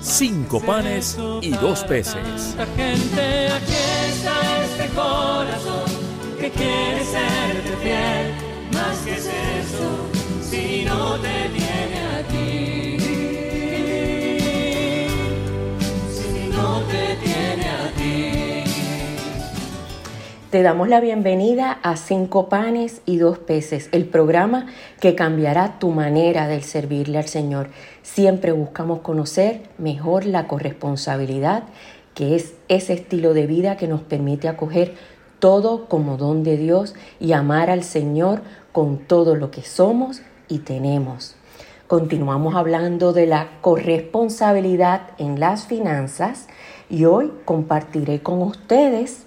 cinco panes y dos peces. Gente, aquí está este corazón que quiere serte fiel. Más que es eso, si no te tiene a ti. Si no te tiene a ti. Te damos la bienvenida a Cinco Panes y Dos Peces, el programa que cambiará tu manera de servirle al Señor. Siempre buscamos conocer mejor la corresponsabilidad, que es ese estilo de vida que nos permite acoger todo como don de Dios y amar al Señor con todo lo que somos y tenemos. Continuamos hablando de la corresponsabilidad en las finanzas y hoy compartiré con ustedes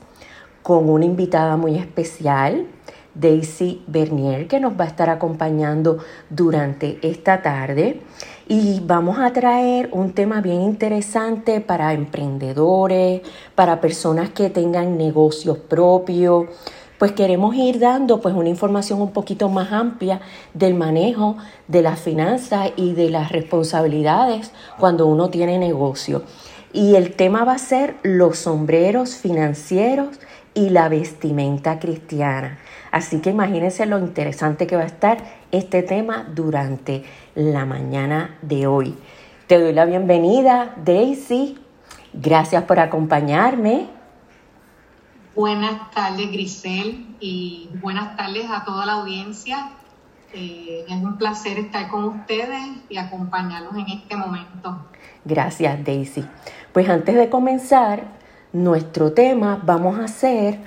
con una invitada muy especial, Daisy Bernier, que nos va a estar acompañando durante esta tarde. Y vamos a traer un tema bien interesante para emprendedores, para personas que tengan negocios propios. Pues queremos ir dando pues una información un poquito más amplia del manejo de las finanzas y de las responsabilidades cuando uno tiene negocio. Y el tema va a ser los sombreros financieros y la vestimenta cristiana. Así que imagínense lo interesante que va a estar este tema durante la mañana de hoy. Te doy la bienvenida, Daisy. Gracias por acompañarme. Buenas tardes, Grisel, y buenas tardes a toda la audiencia. Eh, es un placer estar con ustedes y acompañarlos en este momento. Gracias, Daisy. Pues antes de comenzar nuestro tema, vamos a hacer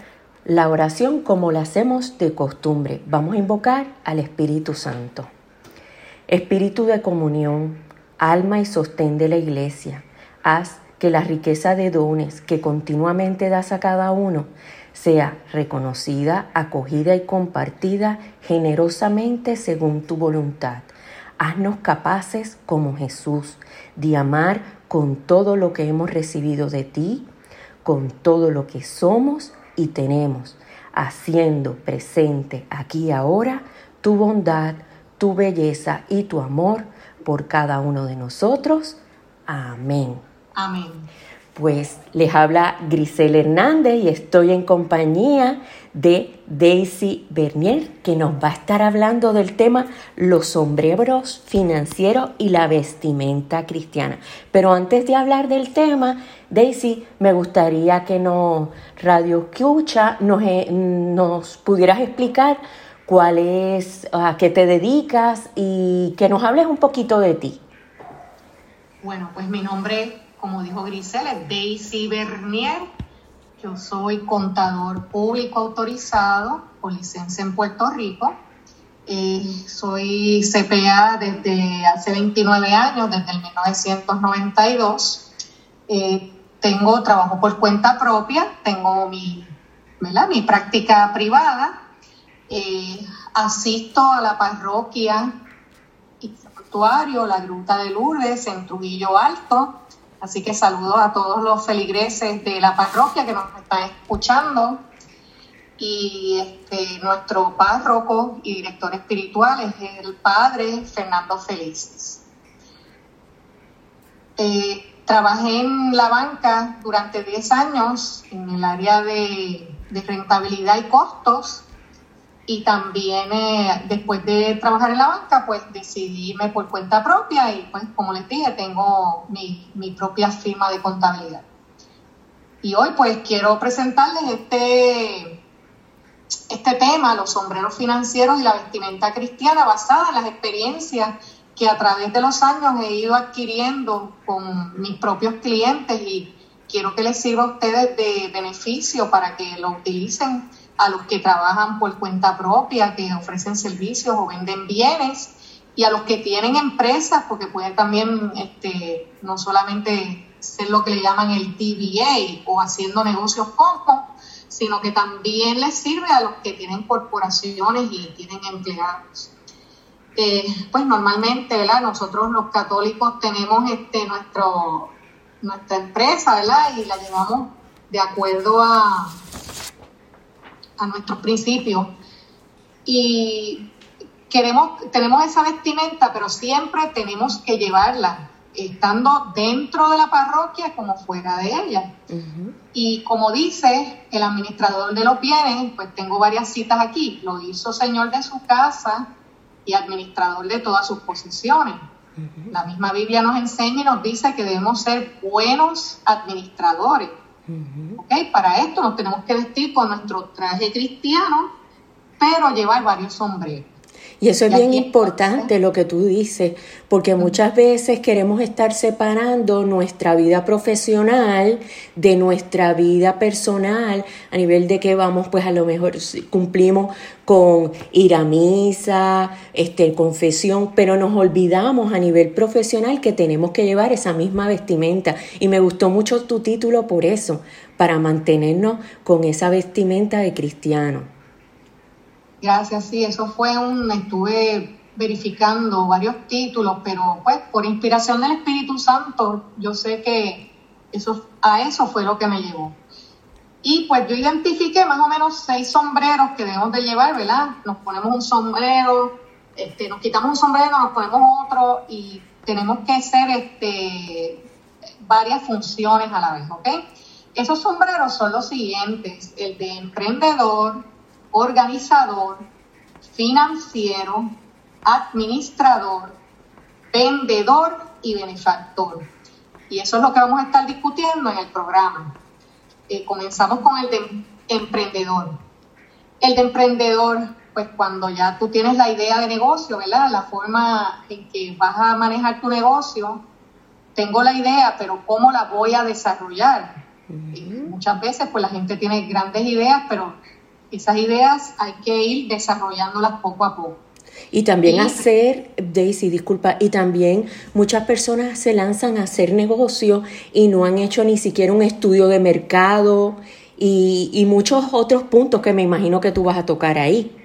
la oración como la hacemos de costumbre. Vamos a invocar al Espíritu Santo. Espíritu de comunión, alma y sostén de la iglesia, haz que la riqueza de dones que continuamente das a cada uno sea reconocida, acogida y compartida generosamente según tu voluntad. Haznos capaces como Jesús de amar con todo lo que hemos recibido de ti, con todo lo que somos y tenemos, haciendo presente aquí y ahora tu bondad, tu belleza y tu amor por cada uno de nosotros. Amén. Amén. Pues les habla Grisel Hernández y estoy en compañía de Daisy Bernier, que nos va a estar hablando del tema los sombreros financieros y la vestimenta cristiana. Pero antes de hablar del tema, Daisy, me gustaría que nos, Radio Escucha, nos, eh, nos pudieras explicar cuál es, a qué te dedicas y que nos hables un poquito de ti. Bueno, pues mi nombre, como dijo Grisel, es Daisy Bernier. Yo soy contador público autorizado licencia en Puerto Rico. Eh, soy CPA desde hace 29 años, desde el 1992. Eh, tengo trabajo por cuenta propia, tengo mi, mi práctica privada. Eh, asisto a la parroquia y santuario La Gruta de Lourdes en Trujillo Alto. Así que saludo a todos los feligreses de la parroquia que nos están escuchando. Y este, nuestro párroco y director espiritual es el padre Fernando Felices. Eh, trabajé en la banca durante 10 años en el área de, de rentabilidad y costos y también eh, después de trabajar en la banca, pues decidí irme por cuenta propia y pues como les dije, tengo mi, mi propia firma de contabilidad. Y hoy pues quiero presentarles este, este tema, los sombreros financieros y la vestimenta cristiana basada en las experiencias que a través de los años he ido adquiriendo con mis propios clientes y quiero que les sirva a ustedes de beneficio para que lo utilicen a los que trabajan por cuenta propia, que ofrecen servicios o venden bienes, y a los que tienen empresas, porque pueden también este, no solamente ser lo que le llaman el TBA o haciendo negocios como, sino que también les sirve a los que tienen corporaciones y tienen empleados. Eh, pues normalmente, ¿verdad? Nosotros los católicos tenemos este nuestro nuestra empresa, ¿verdad? Y la llevamos de acuerdo a, a nuestros principios. Y queremos, tenemos esa vestimenta, pero siempre tenemos que llevarla, estando dentro de la parroquia como fuera de ella. Y como dice el administrador de los bienes, pues tengo varias citas aquí, lo hizo señor de su casa y administrador de todas sus posiciones. La misma Biblia nos enseña y nos dice que debemos ser buenos administradores. Para esto nos tenemos que vestir con nuestro traje cristiano, pero llevar varios sombreros. Y eso es bien importante lo que tú dices, porque muchas veces queremos estar separando nuestra vida profesional de nuestra vida personal a nivel de que vamos, pues a lo mejor cumplimos con ir a misa, este, confesión, pero nos olvidamos a nivel profesional que tenemos que llevar esa misma vestimenta. Y me gustó mucho tu título por eso, para mantenernos con esa vestimenta de cristiano. Gracias, sí, eso fue un, estuve verificando varios títulos, pero pues por inspiración del Espíritu Santo, yo sé que eso, a eso fue lo que me llevó. Y pues yo identifiqué más o menos seis sombreros que debemos de llevar, ¿verdad? Nos ponemos un sombrero, este, nos quitamos un sombrero, nos ponemos otro y tenemos que hacer este, varias funciones a la vez, ¿ok? Esos sombreros son los siguientes, el de emprendedor, organizador, financiero, administrador, vendedor y benefactor. Y eso es lo que vamos a estar discutiendo en el programa. Eh, comenzamos con el de emprendedor. El de emprendedor, pues cuando ya tú tienes la idea de negocio, ¿verdad? La forma en que vas a manejar tu negocio, tengo la idea, pero ¿cómo la voy a desarrollar? muchas veces, pues la gente tiene grandes ideas, pero esas ideas hay que ir desarrollándolas poco a poco. Y también hacer, Daisy, disculpa, y también muchas personas se lanzan a hacer negocio y no han hecho ni siquiera un estudio de mercado y, y muchos otros puntos que me imagino que tú vas a tocar ahí.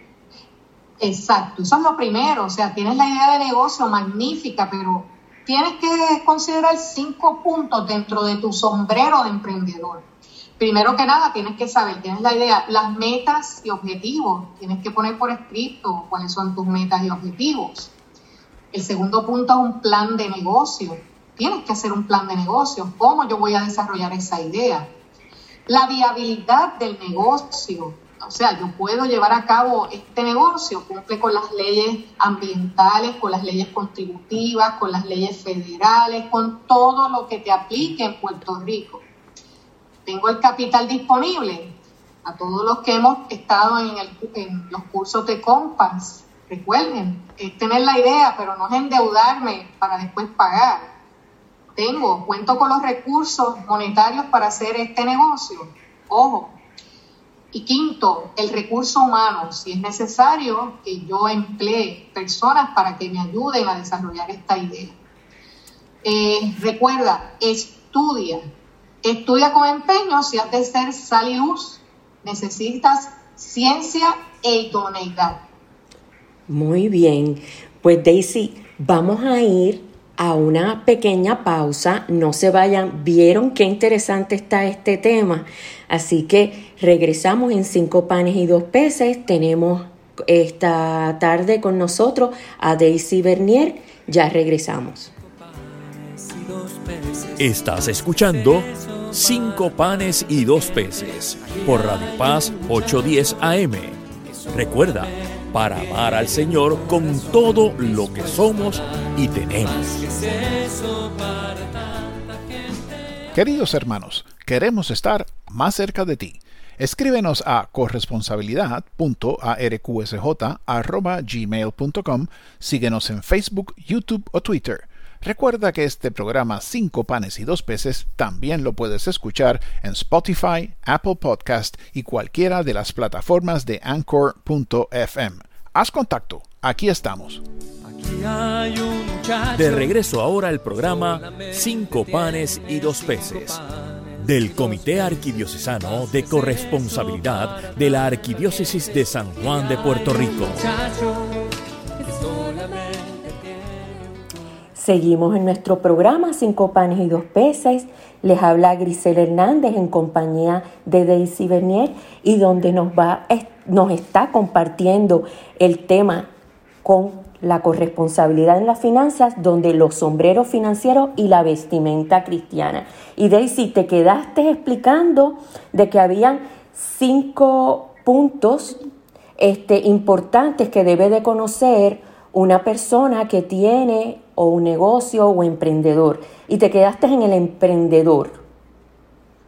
Exacto, eso es lo primero, o sea, tienes la idea de negocio magnífica, pero tienes que considerar cinco puntos dentro de tu sombrero de emprendedor primero que nada tienes que saber, tienes la idea, las metas y objetivos, tienes que poner por escrito cuáles son tus metas y objetivos. El segundo punto es un plan de negocio. Tienes que hacer un plan de negocio, cómo yo voy a desarrollar esa idea. La viabilidad del negocio, o sea, yo puedo llevar a cabo este negocio, cumple con las leyes ambientales, con las leyes contributivas, con las leyes federales, con todo lo que te aplique en Puerto Rico tengo el capital disponible. A todos los que hemos estado en, los cursos de Compass, recuerden, es tener la idea, pero no es endeudarme para después pagar. Tengo, cuento con los recursos monetarios para hacer este negocio. Ojo. Y quinto, el recurso humano. Si es necesario que yo emplee personas para que me ayuden a desarrollar esta idea. Eh, recuerda, estudia, Estudia con empeño si has de ser sal. Necesitas ciencia e idoneidad. Muy bien. Pues Daisy, vamos a ir a una pequeña pausa. No se vayan. ¿Vieron qué interesante está este tema? Así que regresamos en cinco panes y dos peces. Tenemos esta tarde con nosotros a Daisy Bernier. Ya regresamos. Estás escuchando Cinco panes y dos peces por Radio Paz 810 AM. Recuerda, para amar al Señor con todo lo que somos y tenemos. Queridos hermanos, queremos estar más cerca de ti. Escríbenos a corresponsabilidad.arqsj.gmail.com, síguenos en Facebook, YouTube o Twitter. Recuerda que este programa Cinco panes y dos peces también lo puedes escuchar en Spotify, Apple Podcast y cualquiera de las plataformas de anchor.fm. Haz contacto, aquí estamos. Aquí De regreso ahora al programa Cinco panes y dos peces del Comité Arquidiocesano de Corresponsabilidad de la Arquidiócesis de San Juan de Puerto Rico. Seguimos en nuestro programa Cinco panes y dos peces. Les habla Grisel Hernández en compañía de Daisy Bernier y donde nos va nos está compartiendo el tema con la corresponsabilidad en las finanzas, donde los sombreros financieros y la vestimenta cristiana. Y Daisy, te quedaste explicando de que habían cinco puntos este, importantes que debe de conocer una persona que tiene o un negocio o emprendedor. Y te quedaste en el emprendedor.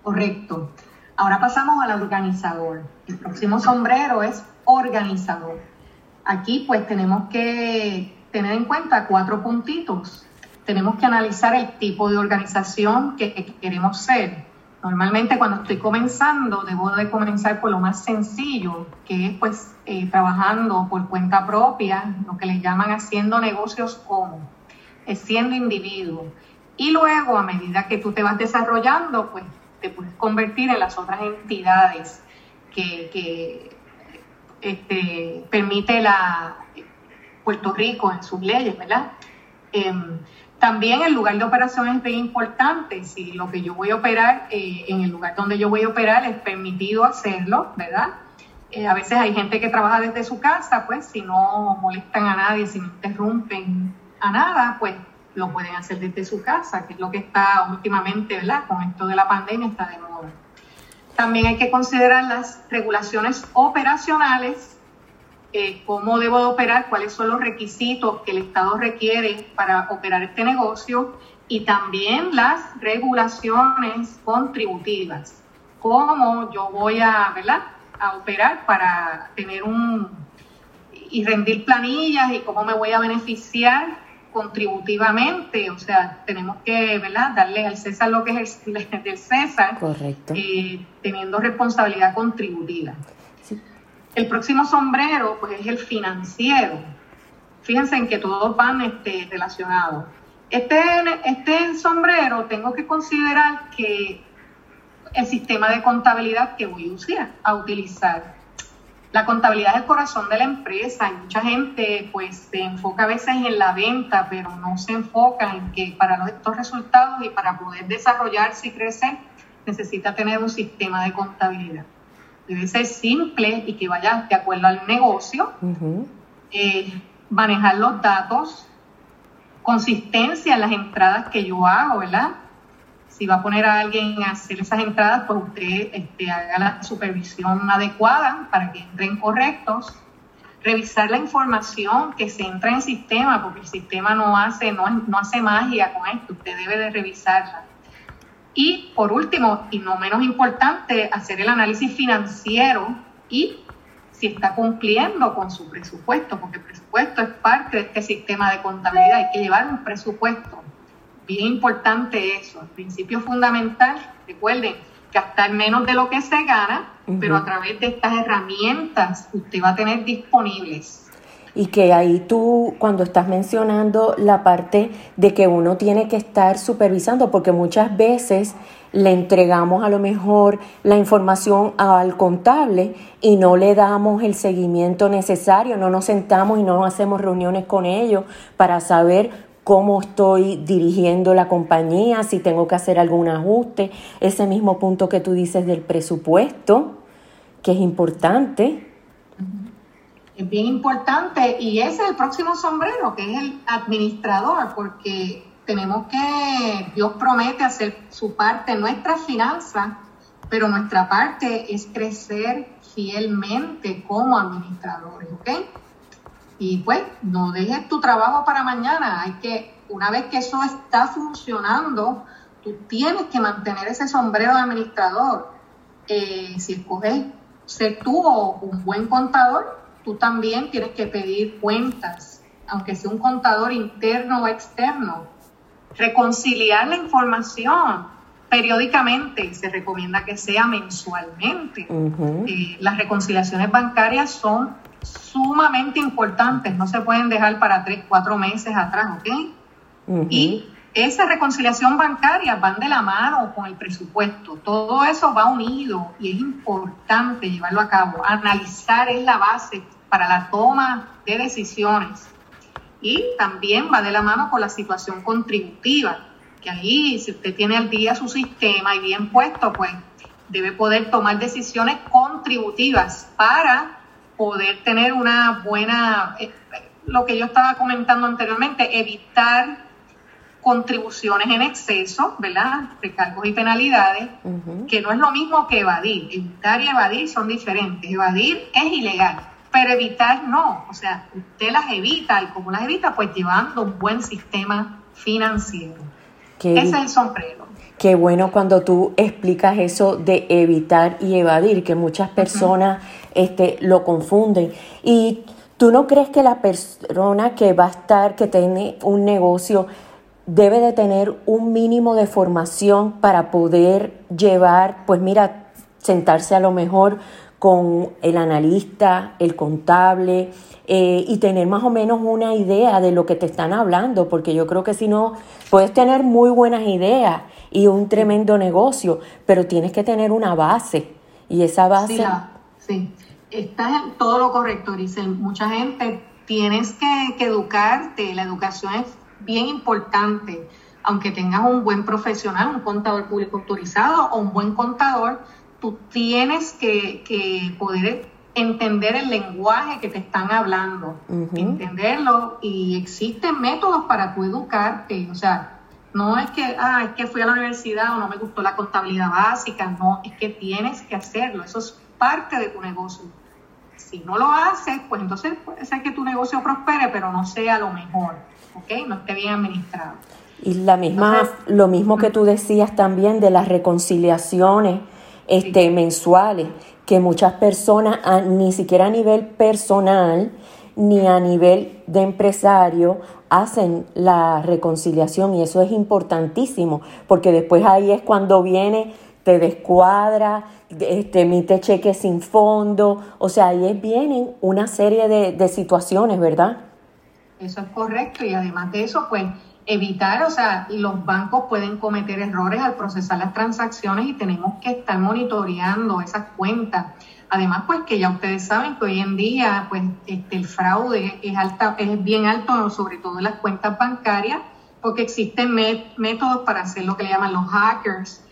Correcto. Ahora pasamos al organizador. El próximo sombrero es organizador. Aquí pues tenemos que tener en cuenta cuatro puntitos. Tenemos que analizar el tipo de organización que, queremos ser. Normalmente cuando estoy comenzando debo de comenzar por lo más sencillo, que es pues eh, trabajando por cuenta propia, lo que le llaman haciendo negocios como, es siendo individuo. Y luego a medida que tú te vas desarrollando, pues te puedes convertir en las otras entidades que, este, permite la Puerto Rico en sus leyes, ¿verdad? Em, también el lugar de operación es bien importante. Si lo que yo voy a operar eh, en el lugar donde yo voy a operar es permitido hacerlo, ¿verdad? Eh, a veces hay gente que trabaja desde su casa, pues si no molestan a nadie, si no interrumpen a nada, pues lo pueden hacer desde su casa, que es lo que está últimamente, ¿verdad? Con esto de la pandemia está de moda. También hay que considerar las regulaciones operacionales, eh, cómo debo de operar, cuáles son los requisitos que el Estado requiere para operar este negocio y también las regulaciones contributivas, cómo yo voy a, ¿verdad? a operar para tener un y rendir planillas y cómo me voy a beneficiar contributivamente, o sea, tenemos que ¿verdad? darle al César lo que es el, del César, Correcto. Eh, teniendo responsabilidad contributiva. El próximo sombrero, pues es el financiero. Fíjense en que todos van este, relacionados. Este, este sombrero tengo que considerar que el sistema de contabilidad que voy a a utilizar la contabilidad es el corazón de la empresa y mucha gente pues se enfoca a veces en la venta, pero no se enfoca en que para estos resultados y para poder desarrollarse y crecer necesita tener un sistema de contabilidad. Debe ser simple y que vaya de acuerdo al negocio, eh, manejar los datos, consistencia en las entradas que yo hago, ¿verdad? si va a poner a alguien a hacer esas entradas, pues usted este, haga la supervisión adecuada para que entren correctos. Revisar la información que se entra en el sistema, porque el sistema no hace, no, no hace magia con esto, usted debe de revisarla. Y por último, y no menos importante, hacer el análisis financiero y si está cumpliendo con su presupuesto, porque el presupuesto es parte de este sistema de contabilidad, hay que llevar un presupuesto bien importante eso, el principio fundamental, recuerden, gastar menos de lo que se gana, pero a través de estas herramientas usted va a tener disponibles. Y que ahí tú, cuando estás mencionando la parte de que uno tiene que estar supervisando, porque muchas veces le entregamos a lo mejor la información al contable y no le damos el seguimiento necesario, no nos sentamos y no hacemos reuniones con ellos para saber cómo estoy dirigiendo la compañía, si tengo que hacer algún ajuste, ese mismo punto que tú dices del presupuesto, que es importante. Es bien importante y ese es el próximo sombrero, que es el administrador, porque tenemos que, Dios promete hacer su parte nuestras finanzas, pero nuestra parte es crecer fielmente como administradores, ¿ok? Y pues no dejes tu trabajo para mañana. Hay que, una vez que eso está funcionando, tú tienes que mantener ese sombrero de administrador. Eh, si escoges ser tú o un buen contador, tú también tienes que pedir cuentas, aunque sea un contador interno o externo. Reconciliar la información periódicamente, se recomienda que sea mensualmente. Eh, las reconciliaciones bancarias son sumamente importantes, no se pueden dejar para tres, cuatro meses atrás, ¿ok? Y esa reconciliación bancaria van de la mano con el presupuesto. Todo eso va unido y es importante llevarlo a cabo. Analizar es la base para la toma de decisiones. Y también va de la mano con la situación contributiva, que ahí si usted tiene al día su sistema y bien puesto, pues debe poder tomar decisiones contributivas para poder tener una buena, eh, lo que yo estaba comentando anteriormente, evitar contribuciones en exceso, ¿verdad? Recargos y penalidades, que no es lo mismo que evadir. Evitar y evadir son diferentes. Evadir es ilegal, pero evitar no. O sea, usted las evita y como las evita, pues llevando un buen sistema financiero. Ese es el sombrero. Qué bueno cuando tú explicas eso de evitar y evadir, que muchas personas este, lo confunden. Y tú no crees que la persona que va a estar, que tiene un negocio, debe de tener un mínimo de formación para poder llevar, pues mira, sentarse a lo mejor con el analista, el contable eh, y tener más o menos una idea de lo que te están hablando, porque yo creo que si no, puedes tener muy buenas ideas y un tremendo negocio, pero tienes que tener una base y esa base... Sí, sí. estás en todo lo correcto, dice Mucha gente tienes que, que educarte, la educación es bien importante, aunque tengas un buen profesional, un contador público autorizado o un buen contador, tú tienes que, poder entender el lenguaje que te están hablando, entenderlo y existen métodos para tu educarte, o sea, no es que, ah, es que fui a la universidad o no me gustó la contabilidad básica, no, es que tienes que hacerlo, eso es parte de tu negocio. Si no lo haces, pues entonces puede ser que tu negocio prospere, pero no sea lo mejor. ¿Ok? No esté bien administrado. Y la misma, lo mismo que tú decías también de las reconciliaciones este, mensuales, que muchas personas, ni siquiera a nivel personal, ni a nivel de empresario, hacen la reconciliación y eso es importantísimo, porque después ahí es cuando viene, te descuadra, este, emite cheque sin fondo, o sea, ahí vienen una serie de, de situaciones, ¿verdad? Eso es correcto y además de eso, pues evitar, o sea, los bancos pueden cometer errores al procesar las transacciones y tenemos que estar monitoreando esas cuentas. Además, pues que ya ustedes saben que hoy en día, pues este, el fraude es alta, es bien alto, sobre todo en las cuentas bancarias, porque existen métodos para hacer lo que le llaman los hackers.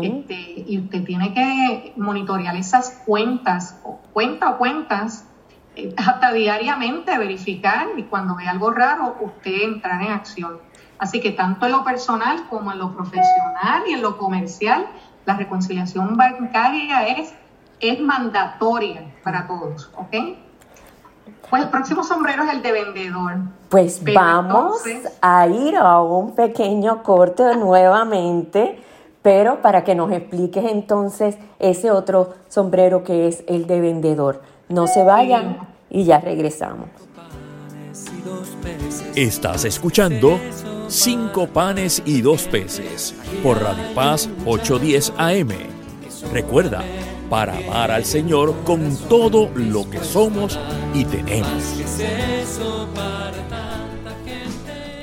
este, y usted tiene que monitorear esas cuentas, o cuenta o cuentas, hasta diariamente verificar y cuando ve algo raro, usted entrar en acción. Así que tanto en lo personal como en lo profesional y en lo comercial, la reconciliación bancaria es, es mandatoria para todos, ¿ok? Pues el próximo sombrero es el de vendedor. Pues vamos a ir a un pequeño corte nuevamente, pero para que nos expliques entonces ese otro sombrero que es el de vendedor. No se vayan y ya regresamos. Estás escuchando Cinco panes y dos peces por Radio Paz 810 AM. Recuerda, para amar al Señor con todo lo que somos y tenemos.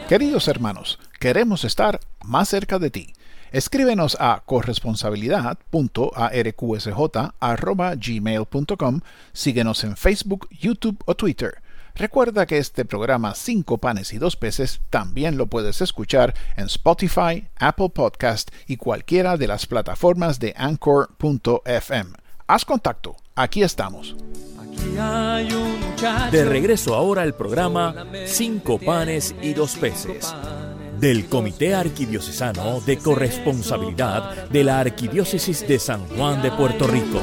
Queridos hermanos, queremos estar más cerca de ti. Escríbenos a corresponsabilidad.arqsj.gmail.com, síguenos en Facebook, YouTube o Twitter. Recuerda que este programa Cinco panes y dos peces también lo puedes escuchar en Spotify, Apple Podcast y cualquiera de las plataformas de Anchor.fm. Haz contacto, aquí estamos. De regreso ahora al programa Cinco panes y dos peces del Comité Arquidiocesano de Corresponsabilidad de la Arquidiócesis de San Juan de Puerto Rico.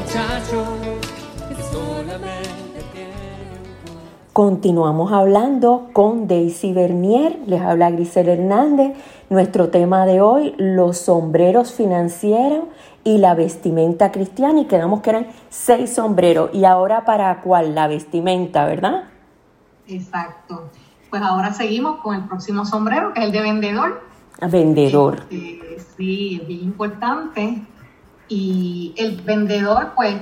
Continuamos hablando con Daisy Bernier, les habla Grisel Hernández. Nuestro tema de hoy, los sombreros financieros y la vestimenta cristiana. Y quedamos que eran seis sombreros. Y ahora para cuál? La vestimenta, ¿verdad? Exacto. Pues ahora seguimos con el próximo sombrero, que es el de vendedor. Vendedor. Este, sí, es bien importante. Y el vendedor, pues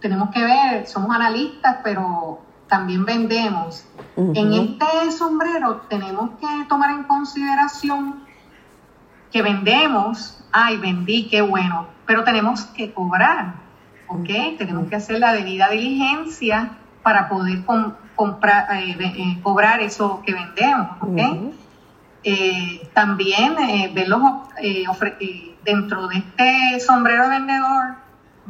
tenemos que ver, somos analistas, pero también vendemos. En este sombrero tenemos que tomar en consideración que vendemos, ay, vendí, qué bueno, pero tenemos que cobrar, ¿ok? Tenemos que hacer la debida diligencia para poder comprar, eh, eh, cobrar eso que vendemos, ¿ok? Eh, también verlos dentro de este sombrero vendedor,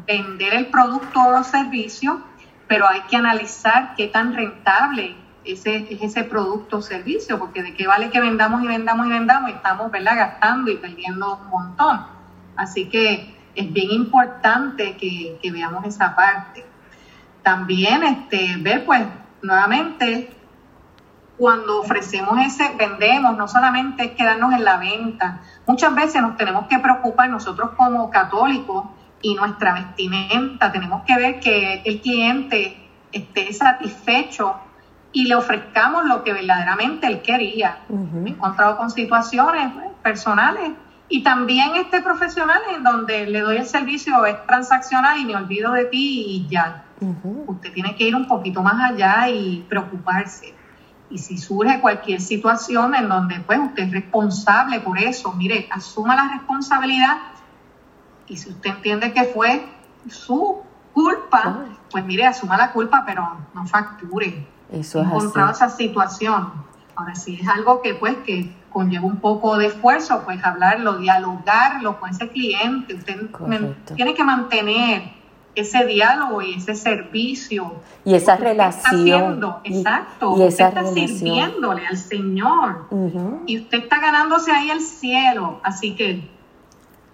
vender el producto o servicio, pero hay que analizar qué tan rentable ese, es ese producto o servicio, porque de qué vale que vendamos y vendamos y vendamos estamos ¿verdad? gastando y perdiendo un montón. Así que es bien importante que, veamos esa parte. También este, ver, pues, nuevamente, cuando ofrecemos ese, vendemos, no solamente es quedarnos en la venta, muchas veces nos tenemos que preocupar nosotros como católicos y nuestra vestimenta, tenemos que ver que el cliente esté satisfecho y le ofrezcamos lo que verdaderamente él quería. Me he encontrado con situaciones pues, personales y también este profesional en donde le doy el servicio es transaccional y me olvido de ti y ya. Usted tiene que ir un poquito más allá y preocuparse. Y si surge cualquier situación en donde pues usted es responsable por eso, mire, asuma la responsabilidad y si usted entiende que fue su culpa, pues mire, asuma la culpa, pero no facture. Eso es encontrado esa situación. Ahora, si es algo que pues que conlleva un poco de esfuerzo, pues hablarlo, dialogarlo con ese cliente. Usted tiene que mantener ese diálogo y ese servicio. Y esa relación. exacto. Y esa usted está sirviéndole al Señor. Y usted está ganándose ahí el cielo. Así que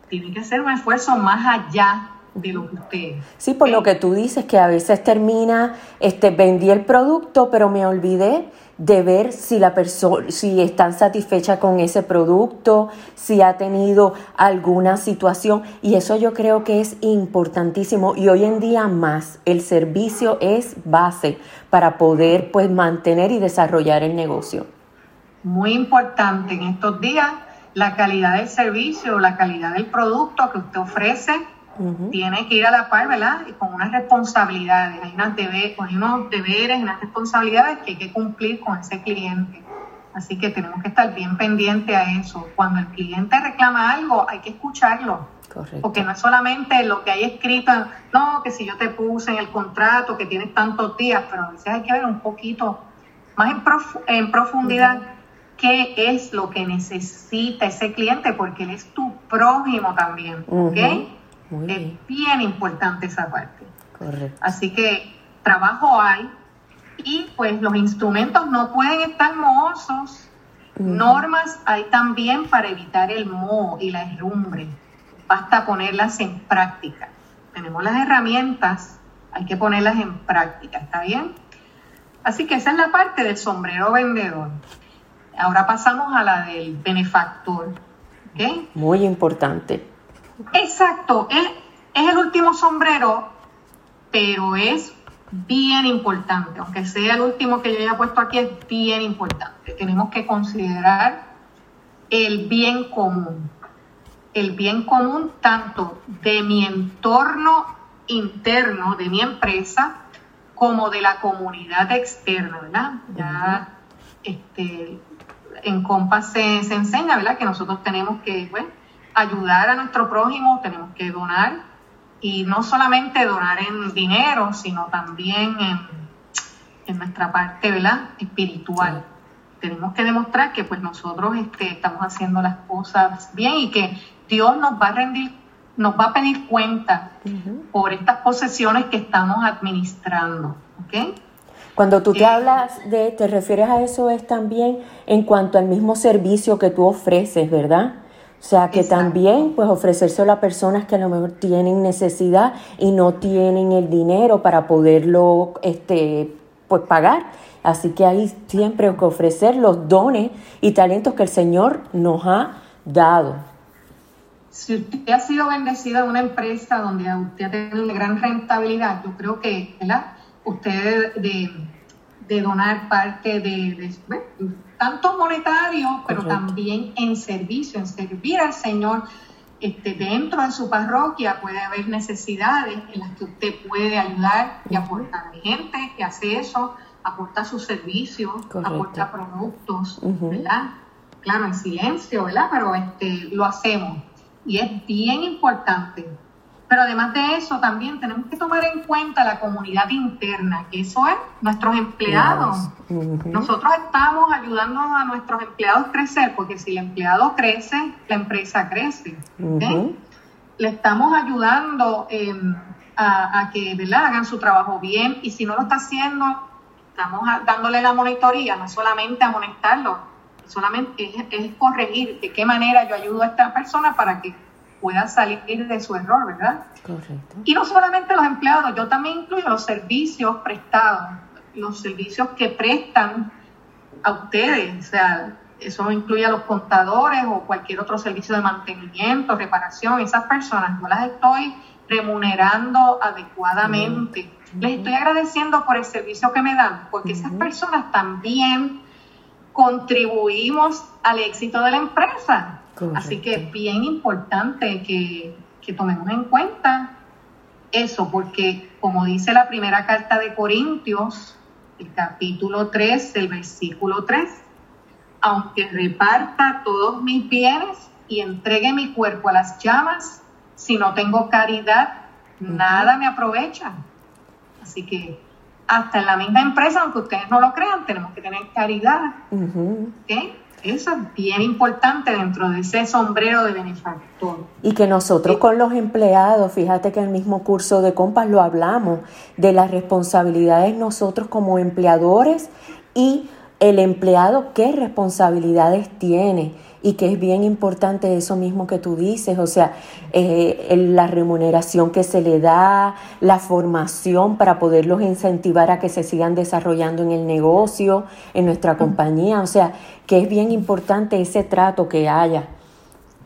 tiene que hacer un esfuerzo más allá de lo que usted. Sí, por lo que tú dices, que a veces termina, este, vendí el producto, pero me olvidé de ver si la persona, si están satisfechas con ese producto, si ha tenido alguna situación. Y eso yo creo que es importantísimo. Y hoy en día más, el servicio es base para poder pues mantener y desarrollar el negocio. Muy importante en estos días la calidad del servicio, la calidad del producto que usted ofrece tiene que ir a la par, ¿verdad? Y con unas responsabilidades, hay, unas hay unos deberes, unas responsabilidades que hay que cumplir con ese cliente. Así que tenemos que estar bien pendientes a eso. Cuando el cliente reclama algo, hay que escucharlo. Porque no es solamente lo que hay escrito, no, que si yo te puse en el contrato que tienes tantos días, pero a veces hay que ver un poquito más en, profundidad qué es lo que necesita ese cliente, porque él es tu prójimo también, ¿ok? Es bien importante esa parte. Correcto. Así que trabajo hay y pues los instrumentos no pueden estar mohosos. Normas hay también para evitar el moho y la herrumbre. Basta ponerlas en práctica. Tenemos las herramientas, hay que ponerlas en práctica, ¿está bien? Así que esa es la parte del sombrero vendedor. Ahora pasamos a la del benefactor. ¿okay? Muy importante. Exacto, es, es el último sombrero, pero es bien importante, aunque sea el último que yo haya puesto aquí, es bien importante. Tenemos que considerar el bien común, el bien común tanto de mi entorno interno, de mi empresa, como de la comunidad externa, ¿verdad? Ya este, en Compass se, se enseña, ¿verdad? Que nosotros tenemos que, bueno, ayudar a nuestro prójimo, tenemos que donar y no solamente donar en dinero, sino también en, nuestra parte ¿verdad? espiritual. Tenemos que demostrar que pues nosotros este, estamos haciendo las cosas bien y que Dios nos va a rendir, nos va a pedir cuenta por estas posesiones que estamos administrando. Cuando tú te eh, hablas de, te refieres a eso es también en cuanto al mismo servicio que tú ofreces, ¿verdad? O sea que también pues ofrecerse a personas que a lo mejor tienen necesidad y no tienen el dinero para poderlo este, pues pagar. Así que hay siempre que ofrecer los dones y talentos que el Señor nos ha dado. Si usted ha sido bendecido en una empresa donde usted ha tenido una gran rentabilidad, yo creo que ¿verdad? usted de, de donar parte de, tanto monetario, pero también en servicio, en servir al Señor. Este, dentro de su parroquia puede haber necesidades en las que usted puede ayudar y aportar. Hay gente que hace eso aporta sus servicios, aporta productos, ¿verdad? Claro, en silencio, ¿verdad? Pero este, lo hacemos. Y es bien importante pero además de eso, también tenemos que tomar en cuenta la comunidad interna, que eso es nuestros empleados. Nosotros estamos ayudando a nuestros empleados a crecer, porque si el empleado crece, la empresa crece. Le estamos ayudando em, a, que ¿verdad? hagan su trabajo bien y si no lo está haciendo, estamos dándole la monitoría, no solamente amonestarlo, solamente es, es corregir de qué manera yo ayudo a esta persona para que pueda salir de su error, ¿verdad? Correcto. Y no solamente los empleados, yo también incluyo los servicios prestados, los servicios que prestan a ustedes, o sea, eso incluye a los contadores o cualquier otro servicio de mantenimiento, reparación, esas personas, yo las estoy remunerando adecuadamente. Les estoy agradeciendo por el servicio que me dan, porque esas personas también contribuimos al éxito de la empresa. Así que es bien importante que, tomemos en cuenta eso, porque como dice la primera carta de Corintios, el capítulo 3, el versículo 3, aunque reparta todos mis bienes y entregue mi cuerpo a las llamas, si no tengo caridad, nada me aprovecha. Así que hasta en la misma empresa, aunque ustedes no lo crean, tenemos que tener caridad. Eso es bien importante dentro de ese sombrero de benefactor. Y que nosotros con los empleados, fíjate que en el mismo curso de compas lo hablamos, de las responsabilidades nosotros como empleadores y el empleado qué responsabilidades tiene y que es bien importante eso mismo que tú dices, o sea, eh, la remuneración que se le da, la formación para poderlos incentivar a que se sigan desarrollando en el negocio, en nuestra compañía, o sea, que es bien importante ese trato que haya,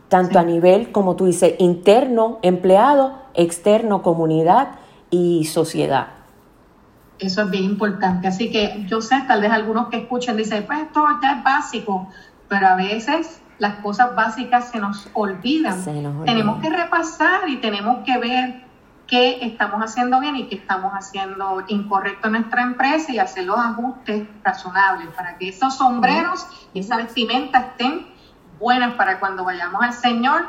tanto a nivel, como tú dices, interno, empleado, externo, comunidad y sociedad. Eso es bien importante. Así que yo sé, tal vez algunos que escuchen dicen, pues esto ya es básico, pero a veces las cosas básicas se nos olvidan. Tenemos que repasar y tenemos que ver qué estamos haciendo bien y qué estamos haciendo incorrecto en nuestra empresa y hacer los ajustes razonables para que esos sombreros y esa vestimenta estén buenas para cuando vayamos al Señor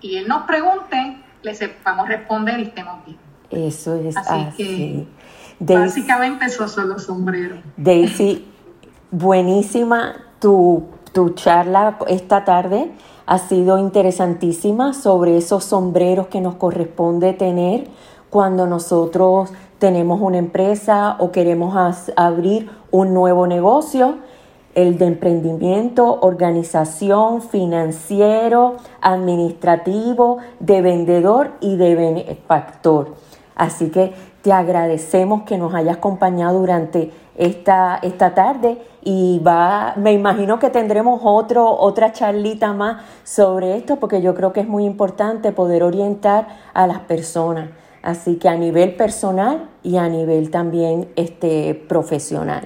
y Él nos pregunte, le sepamos responder y estemos bien. Eso es así. que básicamente esos son los sombreros. Daisy, buenísima tu tu charla esta tarde ha sido interesantísima sobre esos sombreros que nos corresponde tener cuando nosotros tenemos una empresa o queremos abrir un nuevo negocio, el de emprendimiento, organización, financiero, administrativo, de vendedor y de benefactor. Así que te agradecemos que nos hayas acompañado durante esta, esta tarde y va, me imagino que tendremos otro, otra charlita más sobre esto porque yo creo que es muy importante poder orientar a las personas. Así que a nivel personal y a nivel también este, profesional.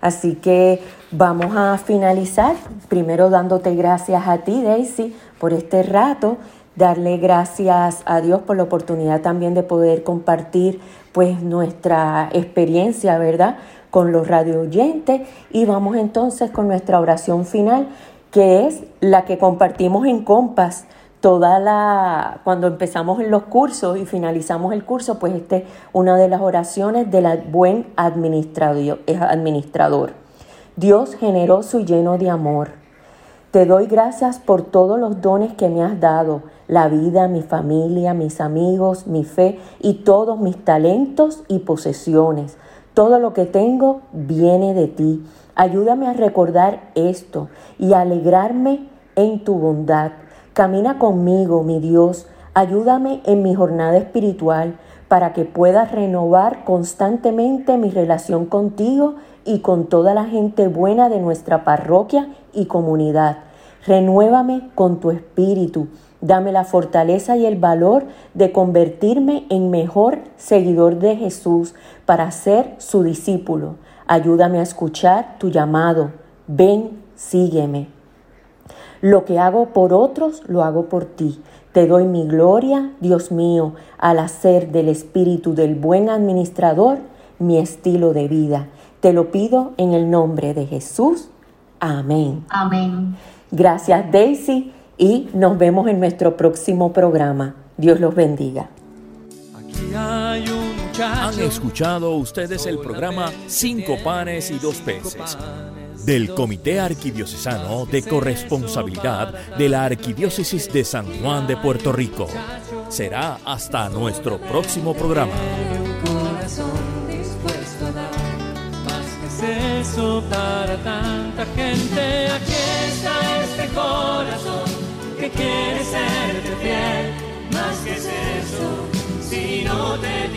Así que vamos a finalizar, primero dándote gracias a ti, Daisy, por este rato, darle gracias a Dios por la oportunidad también de poder compartir pues nuestra experiencia, ¿verdad? Con los radio oyentes y vamos entonces con nuestra oración final, que es la que compartimos en Compas toda la cuando empezamos los cursos y finalizamos el curso, pues este es una de las oraciones del buen administrador, administrador. Dios generoso y lleno de amor. Te doy gracias por todos los dones que me has dado, la vida, mi familia, mis amigos, mi fe y todos mis talentos y posesiones todo lo que tengo viene de ti. Ayúdame a recordar esto y a alegrarme en tu bondad. Camina conmigo, mi Dios. Ayúdame en mi jornada espiritual para que pueda renovar constantemente mi relación contigo y con toda la gente buena de nuestra parroquia y comunidad. Renuévame con tu espíritu. Dame la fortaleza y el valor de convertirme en mejor seguidor de Jesús para ser su discípulo. Ayúdame a escuchar tu llamado. Ven, sígueme. Lo que hago por otros, lo hago por ti. Te doy mi gloria, Dios mío, al hacer del espíritu del buen administrador mi estilo de vida. Te lo pido en el nombre de Jesús. Amén. Amén. Gracias Daisy y nos vemos en nuestro próximo programa. Dios los bendiga. Han escuchado ustedes el programa Cinco panes y dos peces del Comité Arquidiocesano de Corresponsabilidad de la Arquidiócesis de San Juan de Puerto Rico. Será hasta nuestro próximo programa. eso para tanta gente. Aquí está este corazón que quiere serte fiel. Más que es eso, si no te